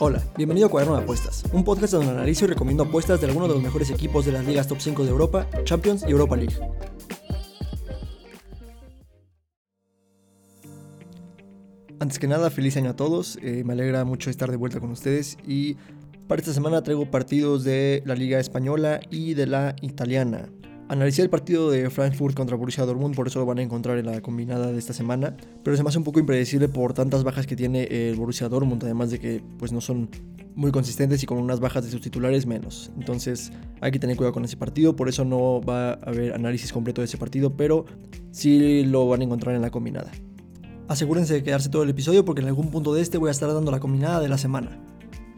Hola, bienvenido a Cuaderno de Apuestas, un podcast donde analizo y recomiendo apuestas de algunos de los mejores equipos de las ligas top 5 de Europa, Champions y Europa League. Antes que nada, feliz año a todos, eh, me alegra mucho estar de vuelta con ustedes y para esta semana traigo partidos de la Liga Española y de la Italiana. Analicé el partido de Frankfurt contra Borussia Dortmund, por eso lo van a encontrar en la combinada de esta semana, pero se me hace un poco impredecible por tantas bajas que tiene el Borussia Dortmund, además de que pues no son muy consistentes y con unas bajas de sus titulares menos. Entonces hay que tener cuidado con ese partido, por eso no va a haber análisis completo de ese partido, pero sí lo van a encontrar en la combinada. Asegúrense de quedarse todo el episodio porque en algún punto de este voy a estar dando la combinada de la semana.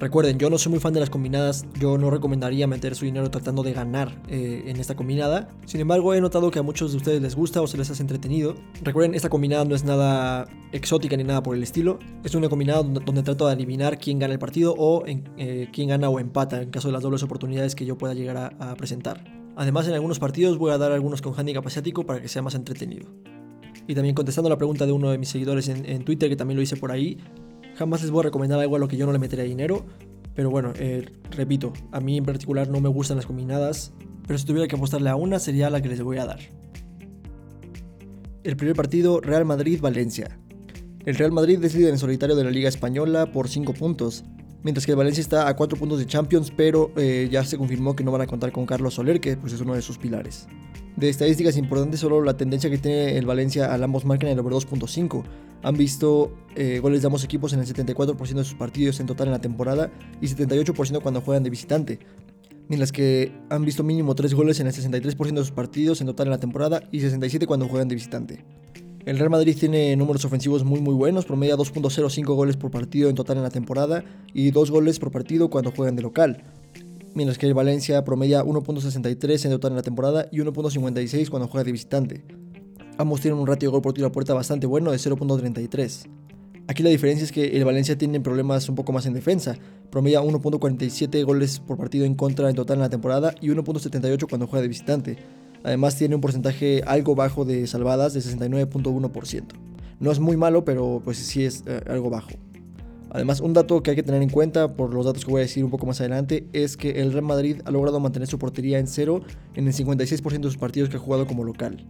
Recuerden, yo no soy muy fan de las combinadas, yo no recomendaría meter su dinero tratando de ganar eh, en esta combinada. Sin embargo, he notado que a muchos de ustedes les gusta o se les hace entretenido. Recuerden, esta combinada no es nada exótica ni nada por el estilo. Es una combinada donde, trato de adivinar quién gana el partido o eh, quién gana o empata en caso de las dobles oportunidades que yo pueda llegar a, presentar. Además, en algunos partidos voy a dar algunos con handicap asiático para que sea más entretenido. Y también contestando la pregunta de uno de mis seguidores en, en Twitter, que también lo hice por ahí, Jamás les voy a recomendar algo a lo que yo no le metería dinero. Pero bueno, eh, repito, a mí en particular no me gustan las combinadas. Pero si tuviera que apostarle a una, sería la que les voy a dar. El primer partido, Real Madrid-Valencia. El Real Madrid es líder en solitario de la Liga Española por 5 puntos, mientras que el Valencia está a 4 puntos de Champions, pero eh, ya se confirmó que no van a contar con Carlos Soler, que pues, es uno de sus pilares. De estadísticas importantes, solo la tendencia que tiene el Valencia al ambos marcan el over 2.5. Han visto eh, goles de ambos equipos en el 74% de sus partidos en total en la temporada y 78% cuando juegan de visitante. Mientras que han visto mínimo 3 goles en el 63% de sus partidos en total en la temporada y 67% cuando juegan de visitante. El Real Madrid tiene números ofensivos muy muy buenos, promedia 2.05 goles por partido en total en la temporada y 2 goles por partido cuando juegan de local mientras que el Valencia promedia 1.63 en total en la temporada y 1.56 cuando juega de visitante. Ambos tienen un ratio de gol por tiro a puerta bastante bueno de 0.33. Aquí la diferencia es que el Valencia tiene problemas un poco más en defensa, promedia 1.47 goles por partido en contra en total en la temporada y 1.78 cuando juega de visitante. Además tiene un porcentaje algo bajo de salvadas de 69.1%. No es muy malo, pero pues sí es eh, algo bajo. Además, un dato que hay que tener en cuenta, por los datos que voy a decir un poco más adelante, es que el Real Madrid ha logrado mantener su portería en cero en el 56% de sus partidos que ha jugado como local.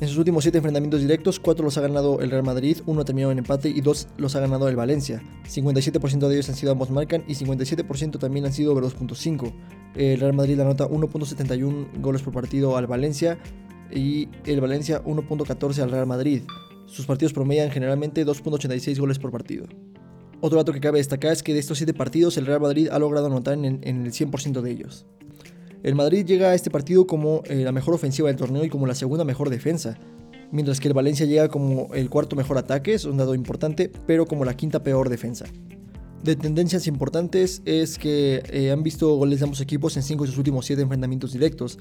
En sus últimos 7 enfrentamientos directos, 4 los ha ganado el Real Madrid, 1 ha terminado en empate y 2 los ha ganado el Valencia. 57% de ellos han sido ambos marcan y 57% también han sido over 2.5. El Real Madrid anota 1.71 goles por partido al Valencia y el Valencia 1.14 al Real Madrid. Sus partidos promedian generalmente 2.86 goles por partido. Otro dato que cabe destacar es que de estos 7 partidos el Real Madrid ha logrado anotar en, el 100% de ellos. El Madrid llega a este partido como eh, la mejor ofensiva del torneo y como la segunda mejor defensa, mientras que el Valencia llega como el cuarto mejor ataque, es un dado importante, pero como la quinta peor defensa. De tendencias importantes es que eh, han visto goles de ambos equipos en 5 de sus últimos 7 enfrentamientos directos.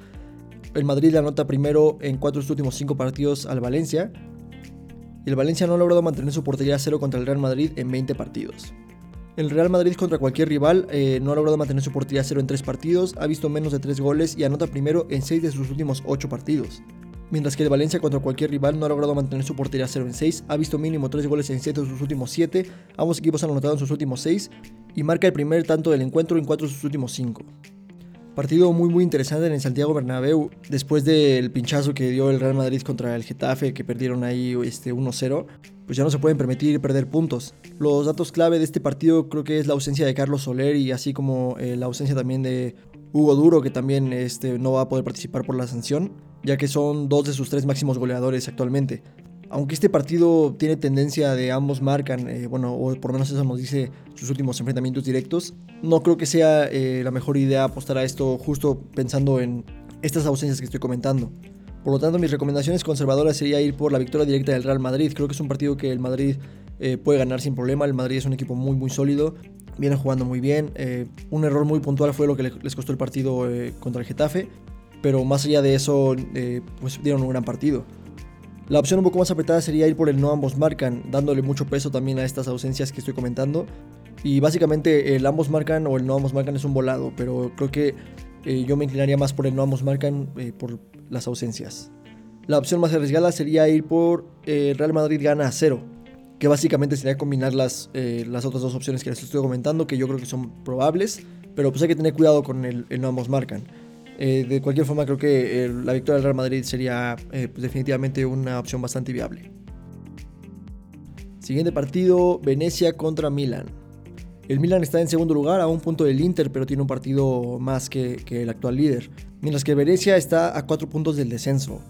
El Madrid anota primero en 4 de sus últimos 5 partidos al Valencia, el Valencia no ha logrado mantener su portería a cero contra el Real Madrid en 20 partidos. El Real Madrid contra cualquier rival eh, no ha logrado mantener su portería a cero en 3 partidos, ha visto menos de 3 goles y anota primero en 6 de sus últimos 8 partidos. Mientras que el Valencia contra cualquier rival no ha logrado mantener su portería a cero en 6, ha visto mínimo 3 goles en 7 de sus últimos 7, ambos equipos han anotado en sus últimos 6 y marca el primer tanto del encuentro en 4 de sus últimos 5. Partido muy muy interesante en el Santiago Bernabéu después del pinchazo que dio el Real Madrid contra el Getafe que perdieron ahí este 1-0, pues ya no se pueden permitir perder puntos. Los datos clave de este partido creo que es la ausencia de Carlos Soler y así como eh, la ausencia también de Hugo Duro que también este, no va a poder participar por la sanción, ya que son dos de sus tres máximos goleadores actualmente aunque este partido tiene tendencia de ambos marcan, eh, bueno, o por lo menos eso nos dice sus últimos enfrentamientos directos, no creo que sea eh, la mejor idea apostar a esto justo pensando en estas ausencias que estoy comentando. Por lo tanto, mis recomendaciones conservadoras sería ir por la victoria directa del Real Madrid. Creo que es un partido que el Madrid eh, puede ganar sin problema. El Madrid es un equipo muy, muy sólido. Viene jugando muy bien. un error muy puntual fue lo que les costó el partido contra el Getafe. Pero más allá de eso, pues dieron un gran partido. La opción un poco más apretada sería ir por el no ambos marcan, dándole mucho peso también a estas ausencias que estoy comentando. Y básicamente el ambos marcan o el no ambos marcan es un volado, pero creo que eh, yo me inclinaría más por el no ambos marcan eh, por las ausencias. La opción más arriesgada sería ir por eh, Real Madrid gana a cero. que básicamente sería combinar las, eh, las otras dos opciones que les estoy comentando, que yo creo que son probables, pero pues hay que tener cuidado con el, no ambos marcan. Eh, de cualquier forma, creo que la victoria del Real Madrid sería pues definitivamente una opción bastante viable. Siguiente partido, Venecia contra Milan. El Milan está en segundo lugar a un punto del Inter, pero tiene un partido más que, el actual líder. Mientras que Venecia está a cuatro puntos del descenso.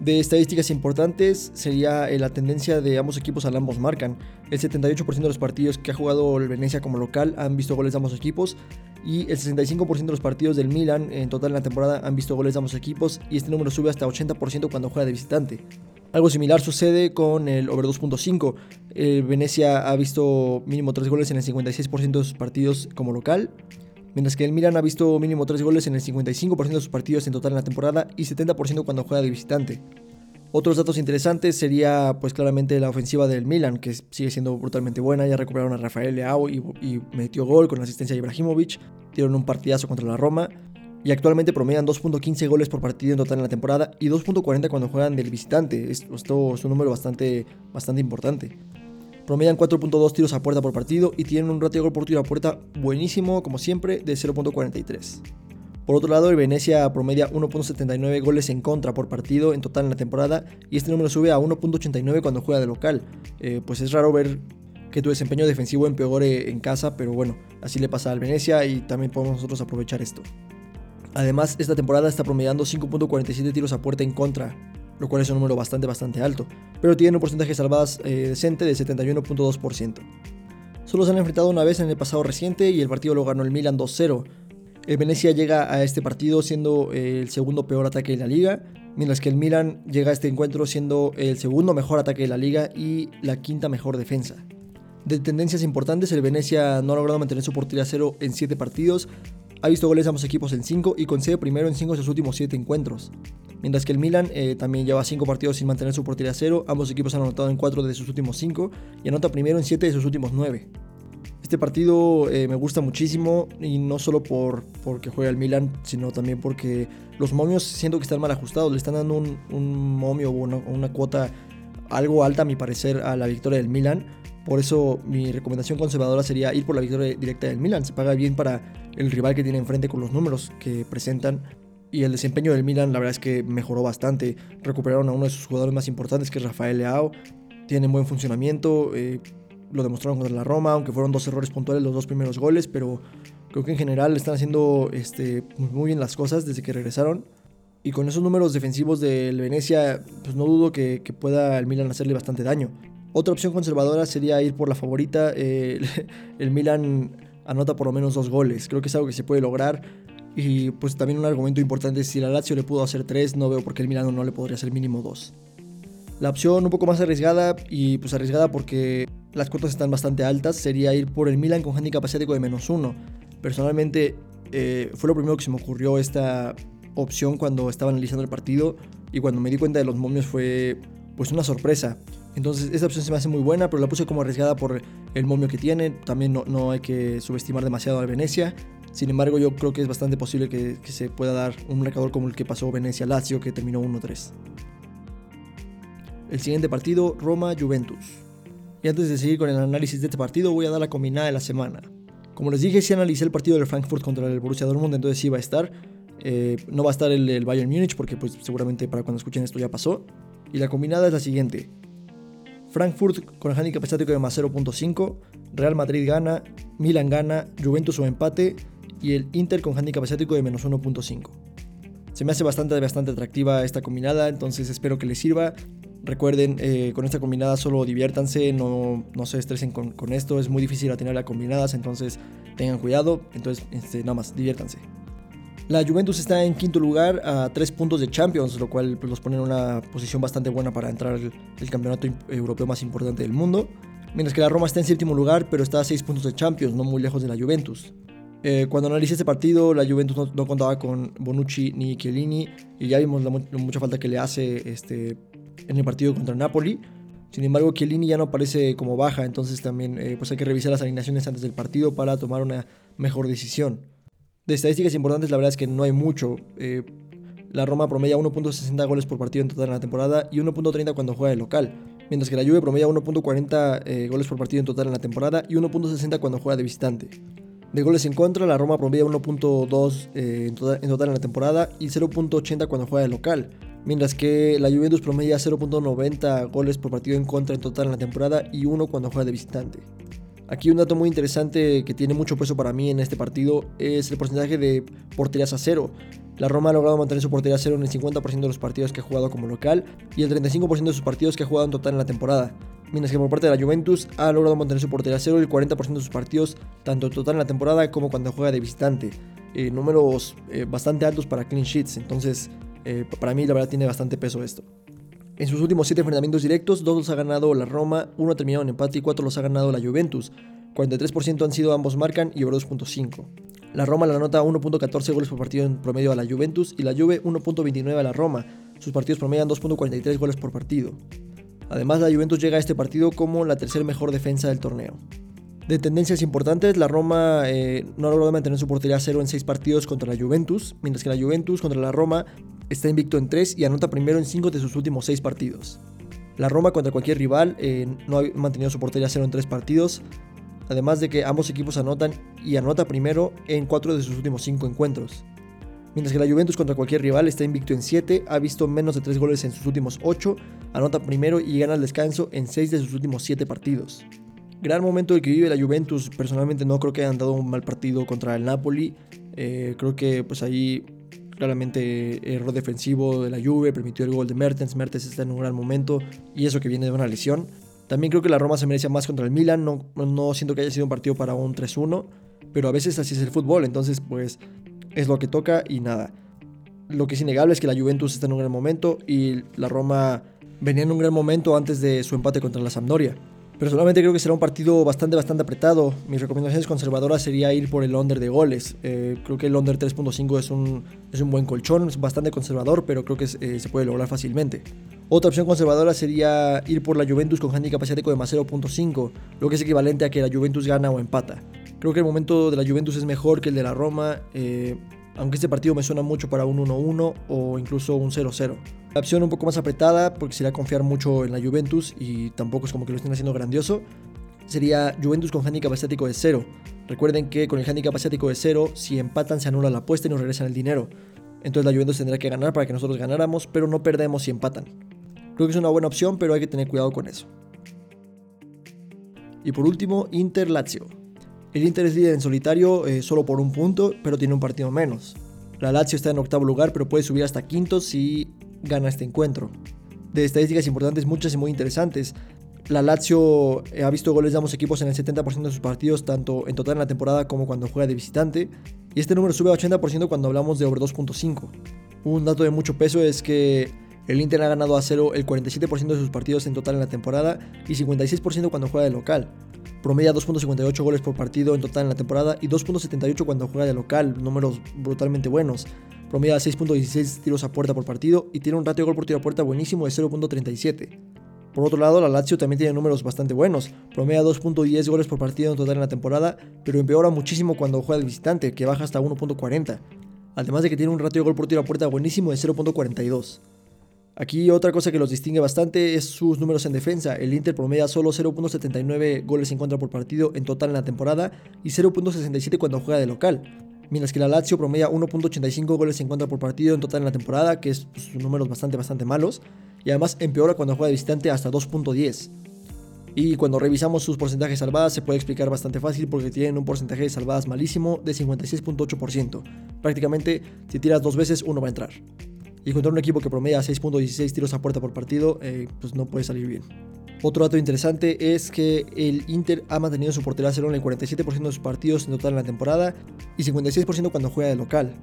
De estadísticas importantes sería la tendencia de ambos equipos al ambos marcan. El 78% de los partidos que ha jugado el Venecia como local han visto goles de ambos equipos y el 65% de los partidos del Milan en total en la temporada han visto goles de ambos equipos y este número sube hasta 80% cuando juega de visitante. Algo similar sucede con el over 2.5. Eh, Venecia ha visto mínimo 3 goles en el 56% de sus partidos como local, mientras que el Milan ha visto mínimo 3 goles en el 55% de sus partidos en total en la temporada y 70% cuando juega de visitante. Otros datos interesantes sería pues claramente la ofensiva del Milan, que sigue siendo brutalmente buena, ya recuperaron a Rafael Leao y, y metió gol con la asistencia de Ibrahimovic, dieron un partidazo contra la Roma, y actualmente promedian 2.15 goles por partido en total en la temporada y 2.40 cuando juegan del visitante. Esto es un número bastante, bastante importante. Promedian 4.2 tiros a puerta por partido y tienen un ratio de gol por tiro a puerta buenísimo, como siempre, de 0.43. Por otro lado, el Venecia promedia 1.79 goles en contra por partido en total en la temporada y este número sube a 1.89 cuando juega de local. Eh, pues es raro ver que tu desempeño defensivo empeore en casa, pero bueno, así le pasa al Venecia y también podemos nosotros aprovechar esto. Además, esta temporada está promediando 5.47 tiros a puerta en contra, lo cual es un número bastante bastante alto, pero tiene un porcentaje de salvadas eh, decente de 71.2%. Solo se han enfrentado una vez en el pasado reciente y el partido lo ganó el Milan 2-0. El Venecia llega a este partido siendo eh, el segundo peor ataque de la liga, mientras que el Milan llega a este encuentro siendo el segundo mejor ataque de la liga y la quinta mejor defensa. De tendencias importantes, el Venecia no ha logrado mantener su portería a cero en 7 partidos, ha visto goles de ambos equipos en 5 y concede primero en 5 de sus últimos 7 encuentros. Mientras que el Milan eh, también lleva 5 partidos sin mantener su portería a cero, ambos equipos han anotado en 4 de sus últimos 5 y anota primero en 7 de sus últimos 9. Este partido eh, me gusta muchísimo y no solo por porque juega el Milan, sino también porque los momios siento que están mal ajustados, le están dando un, momio o una, una cuota algo alta a mi parecer a la victoria del Milan por eso mi recomendación conservadora sería ir por la victoria directa del Milan. Se paga bien para el rival que tiene enfrente con los números que presentan. Y el desempeño del Milan la verdad es que mejoró bastante. Recuperaron a uno de sus jugadores más importantes que es Rafael Leao. Tienen buen funcionamiento. Eh, lo demostraron contra la Roma, aunque fueron dos errores puntuales los dos primeros goles. Pero creo que en general están haciendo este, muy bien las cosas desde que regresaron. Y con esos números defensivos del Venecia, pues no dudo que, pueda el Milan hacerle bastante daño. Otra opción conservadora sería ir por la favorita. Eh, el Milan anota por lo menos dos goles. Creo que es algo que se puede lograr. Y pues también un argumento importante si la Lazio le pudo hacer tres, no veo por qué el Milan no le podría hacer mínimo dos. La opción un poco más arriesgada y pues arriesgada porque las cuotas están bastante altas sería ir por el Milan con handicap asiático de menos uno. Personalmente eh, fue lo primero que se me ocurrió esta opción cuando estaba analizando el partido y cuando me di cuenta de los momios fue pues una sorpresa. Entonces esta opción se me hace muy buena, pero la puse como arriesgada por el momio que tiene. También no, hay que subestimar demasiado a Venecia. Sin embargo, yo creo que es bastante posible que, se pueda dar un marcador como el que pasó Venecia-Lazio, que terminó 1-3. El siguiente partido, Roma-Juventus. Y antes de seguir con el análisis de este partido, voy a dar la combinada de la semana. Como les dije, sí analicé el partido del Frankfurt contra el Borussia Dortmund, entonces sí va a estar. Eh, no va a estar el, Bayern Múnich porque pues seguramente para cuando escuchen esto ya pasó. Y la combinada es la siguiente. Frankfurt con el handicap estático de más 0.5, Real Madrid gana, Milan gana, Juventus o empate y el Inter con handicap estático de menos 1.5. Se me hace bastante, bastante atractiva esta combinada, entonces espero que les sirva. Recuerden, eh, con esta combinada solo diviértanse, no, no se estresen con, esto, es muy difícil las combinadas, entonces tengan cuidado, entonces este, nada más, diviértanse. La Juventus está en quinto lugar a tres puntos de Champions, lo cual pues, los pone en una posición bastante buena para entrar al campeonato europeo más importante del mundo. Mientras que la Roma está en séptimo lugar, pero está a seis puntos de Champions, no muy lejos de la Juventus. Eh, cuando analicé este partido, la Juventus no, contaba con Bonucci ni Chiellini y ya vimos la, mucha falta que le hace este, en el partido contra Napoli. Sin embargo, Chiellini ya no aparece como baja, entonces también eh, pues hay que revisar las alineaciones antes del partido para tomar una mejor decisión. De estadísticas importantes, la verdad es que no hay mucho. Eh, la Roma promedia 1.60 goles por partido en total en la temporada y 1.30 cuando juega de local. mientras que la Juve promedia 1.40 eh, goles por partido en total en la temporada y 1.60 cuando juega de visitante. De goles en contra, la Roma promedia 1.2 eh, en, total, en total en la temporada y 0.80 cuando juega de local, mientras que la Juventus promedia 0.90 goles por partido en contra en total en la temporada y 1 cuando juega de visitante. Aquí un dato muy interesante que tiene mucho peso para mí en este partido es el porcentaje de porterías a cero. La Roma ha logrado mantener su portería a cero en el 50% de los partidos que ha jugado como local y el 35% de sus partidos que ha jugado en total en la temporada. Mientras que por parte de la Juventus ha logrado mantener su portería a cero el 40% de sus partidos, tanto total en la temporada como cuando juega de visitante. Eh, números eh, bastante altos para clean sheets, entonces eh, para mí la verdad tiene bastante peso esto. En sus últimos 7 enfrentamientos directos, 2 los ha ganado la Roma, 1 ha terminado en empate y 4 los ha ganado la Juventus. 43% han sido ambos marcan y over 2.5. La Roma la anota 1.14 goles por partido en promedio a la Juventus y la Juve 1.29 a la Roma. Sus partidos promedian 2.43 goles por partido. Además, la Juventus llega a este partido como la tercer mejor defensa del torneo. De tendencias importantes, la Roma eh, no ha logrado mantener su portería a cero en 6 partidos contra la Juventus, mientras que la Juventus contra la Roma está invicto en 3 y anota primero en 5 de sus últimos 6 partidos. La Roma contra cualquier rival eh, no ha mantenido su portería cero en 3 partidos, además de que ambos equipos anotan y anota primero en 4 de sus últimos 5 encuentros. Mientras que la Juventus contra cualquier rival está invicto en 7, ha visto menos de 3 goles en sus últimos 8, anota primero y gana el descanso en 6 de sus últimos 7 partidos. Gran momento el que vive la Juventus, personalmente no creo que hayan dado un mal partido contra el Napoli, eh, creo que pues ahí Claramente error defensivo de la Juve, permitió el gol de Mertens, Mertens está en un gran momento y eso que viene de una lesión. También creo que la Roma se merecía más contra el Milan, no, no siento que haya sido un partido para un 3-1, pero a veces así es el fútbol, entonces pues es lo que toca y nada. Lo que es innegable es que la Juventus está en un gran momento y la Roma venía en un gran momento antes de su empate contra la Sampdoria. Personalmente creo que será un partido bastante, bastante apretado. Mis recomendaciones conservadoras sería ir por el under de goles. Eh, creo que el under 3.5 es un, es un buen colchón, es bastante conservador, pero creo que eh, se puede lograr fácilmente. Otra opción conservadora sería ir por la Juventus con handicap asiático de más 0.5, lo que es equivalente a que la Juventus gana o empata. Creo que el momento de la Juventus es mejor que el de la Roma. Eh, aunque este partido me suena mucho para un 1-1 o incluso un 0-0. La opción un poco más apretada, porque sería confiar mucho en la Juventus y tampoco es como que lo estén haciendo grandioso, sería Juventus con handicap asiático de 0. Recuerden que con el handicap asiático de 0, si empatan se anula la apuesta y nos regresan el dinero. Entonces la Juventus tendrá que ganar para que nosotros ganáramos, pero no perdemos si empatan. Creo que es una buena opción, pero hay que tener cuidado con eso. Y por último, Inter-Lazio. El Inter es líder en solitario eh, solo por un punto, pero tiene un partido menos. La Lazio está en octavo lugar, pero puede subir hasta quinto si gana este encuentro. De estadísticas importantes, muchas y muy interesantes. La Lazio eh, ha visto goles de ambos equipos en el 70% de sus partidos, tanto en total en la temporada como cuando juega de visitante. Y este número sube a 80% cuando hablamos de over 2.5. Un dato de mucho peso es que el Inter ha ganado a cero el 47% de sus partidos en total en la temporada y 56% cuando juega de local. Promedia 2.58 goles por partido en total en la temporada y 2.78 cuando juega de local, números brutalmente buenos. Promedia 6.16 tiros a puerta por partido y tiene un ratio de gol por tiro a puerta buenísimo de 0.37. Por otro lado, la Lazio también tiene números bastante buenos. Promedia 2.10 goles por partido en total en la temporada, pero empeora muchísimo cuando juega de visitante, que baja hasta 1.40. Además de que tiene un ratio de gol por tiro a puerta buenísimo de 0.42. Aquí otra cosa que los distingue bastante es sus números en defensa. El Inter promedia solo 0.79 goles en contra por partido en total en la temporada y 0.67 cuando juega de local. Mientras que la Lazio promedia 1.85 goles en contra por partido en total en la temporada, que es pues, números bastante bastante malos. Y además empeora cuando juega de visitante hasta 2.10. Y cuando revisamos sus porcentajes salvadas se puede explicar bastante fácil porque tienen un porcentaje de salvadas malísimo de 56.8%. Prácticamente si tiras dos veces uno va a entrar. Y contra un equipo que promedia 6.16 tiros a puerta por partido, eh, pues no puede salir bien. Otro dato interesante es que el Inter ha mantenido su portería cero en el 47% de sus partidos en total en la temporada y 56% cuando juega de local.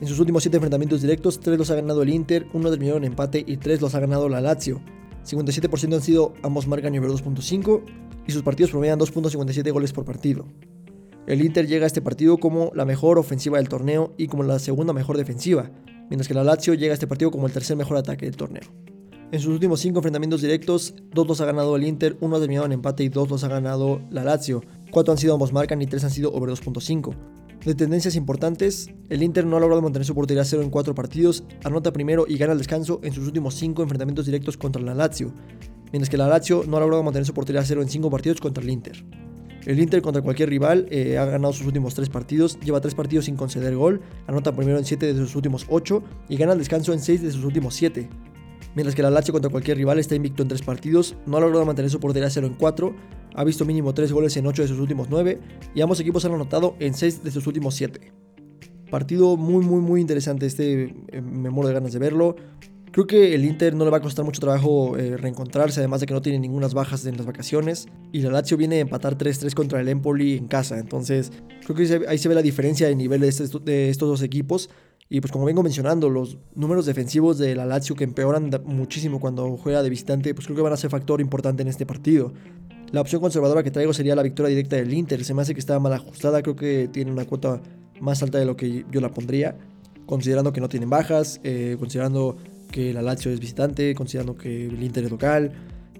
En sus últimos 7 enfrentamientos directos, 3 los ha ganado el Inter, 1 terminó en empate y 3 los ha ganado la Lazio. 57% han sido ambos marcan nivel 2.5 y sus partidos promedian 2.57 goles por partido. El Inter llega a este partido como la mejor ofensiva del torneo y como la segunda mejor defensiva, mientras que la Lazio llega a este partido como el tercer mejor ataque del torneo. En sus últimos 5 enfrentamientos directos, 2 los ha ganado el Inter, 1 ha terminado en empate y 2 los ha ganado la Lazio. 4 han sido ambos marcan y 3 han sido over 2.5. De tendencias importantes, el Inter no ha logrado mantener su portería cero en 4 partidos, anota primero y gana el descanso en sus últimos 5 enfrentamientos directos contra la Lazio. mientras que la Lazio no ha logrado mantener su portería cero en 5 partidos contra el Inter. El Inter contra cualquier rival eh, ha ganado sus últimos 3 partidos, lleva 3 partidos sin conceder gol, anota primero en 7 de sus últimos 8 y gana el descanso en 6 de sus últimos 7. Mientras que la Lazio contra cualquier rival está invicto en 3 partidos, no ha logrado mantener su portería a 0 en 4, ha visto mínimo 3 goles en 8 de sus últimos 9 y ambos equipos han anotado en 6 de sus últimos 7. Partido muy muy muy interesante este, eh, me muero de ganas de verlo. Creo que el Inter no le va a costar mucho trabajo eh, reencontrarse, además de que no tiene ninguna bajas en las vacaciones. Y la Lazio viene a empatar 3-3 contra el Empoli en casa. Entonces, creo que ahí se ve la diferencia de nivel de, estos dos equipos. Y pues como vengo mencionando, los números defensivos de la Lazio que empeoran muchísimo cuando juega de visitante, pues creo que van a ser factor importante en este partido. La opción conservadora que traigo sería la victoria directa del Inter. Se me hace que está mal ajustada, creo que tiene una cuota más alta de lo que yo la pondría, considerando que no tienen bajas, eh, considerando que la Lazio es visitante, considerando que el Inter es local.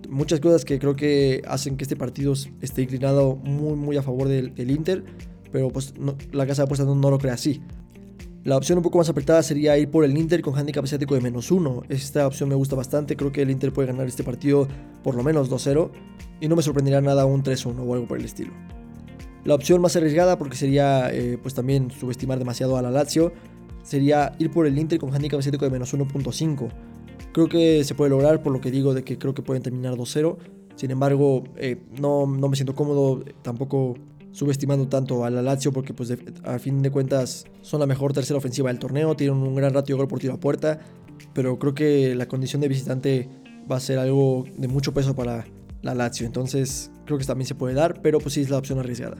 Muchas cosas que creo que hacen que este partido esté inclinado muy, muy a favor del, Inter, pero pues la casa de apuestas no, lo cree así. La opción un poco más apretada sería ir por el Inter con handicap asiático de menos uno. Esta opción me gusta bastante, creo que el Inter puede ganar este partido por lo menos 2-0 y no me sorprendería nada un 3-1 o algo por el estilo. La opción más arriesgada, porque sería eh, pues también subestimar demasiado a la Lazio, sería ir por el Inter con handicap asiático de menos 1.5. Creo que se puede lograr por lo que digo de que creo que pueden terminar 2-0. Sin embargo, eh, no, no, me siento cómodo tampoco subestimando tanto a la Lazio porque pues a fin de cuentas son la mejor tercera ofensiva del torneo, tienen un gran ratio de gol por tiro a puerta, pero creo que la condición de visitante va a ser algo de mucho peso para la Lazio, entonces creo que también se puede dar, pero pues sí es la opción arriesgada.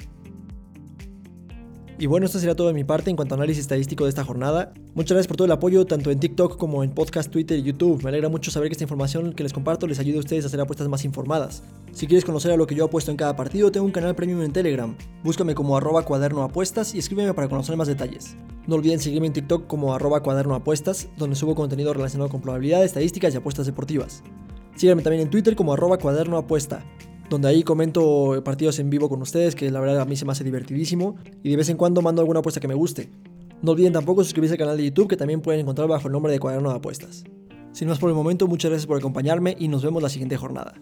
Y bueno, esto sería todo de mi parte en cuanto a análisis estadístico de esta jornada. Muchas gracias por todo el apoyo, tanto en TikTok como en podcast, Twitter y YouTube. Me alegra mucho saber que esta información que les comparto les ayude a ustedes a hacer apuestas más informadas. Si quieres conocer a lo que yo apuesto en cada partido, tengo un canal premium en Telegram. Búscame como arroba cuaderno apuestas y escríbeme para conocer más detalles. No olviden seguirme en TikTok como arroba cuaderno donde subo contenido relacionado con probabilidades, estadísticas y apuestas deportivas. Síganme también en Twitter como arroba cuaderno donde ahí comento partidos en vivo con ustedes, que la verdad a mí se me hace divertidísimo, y de vez en cuando mando alguna apuesta que me guste. No olviden tampoco suscribirse al canal de YouTube, que también pueden encontrar bajo el nombre de Cuaderno de Apuestas. Sin más por el momento, muchas gracias por acompañarme y nos vemos la siguiente jornada.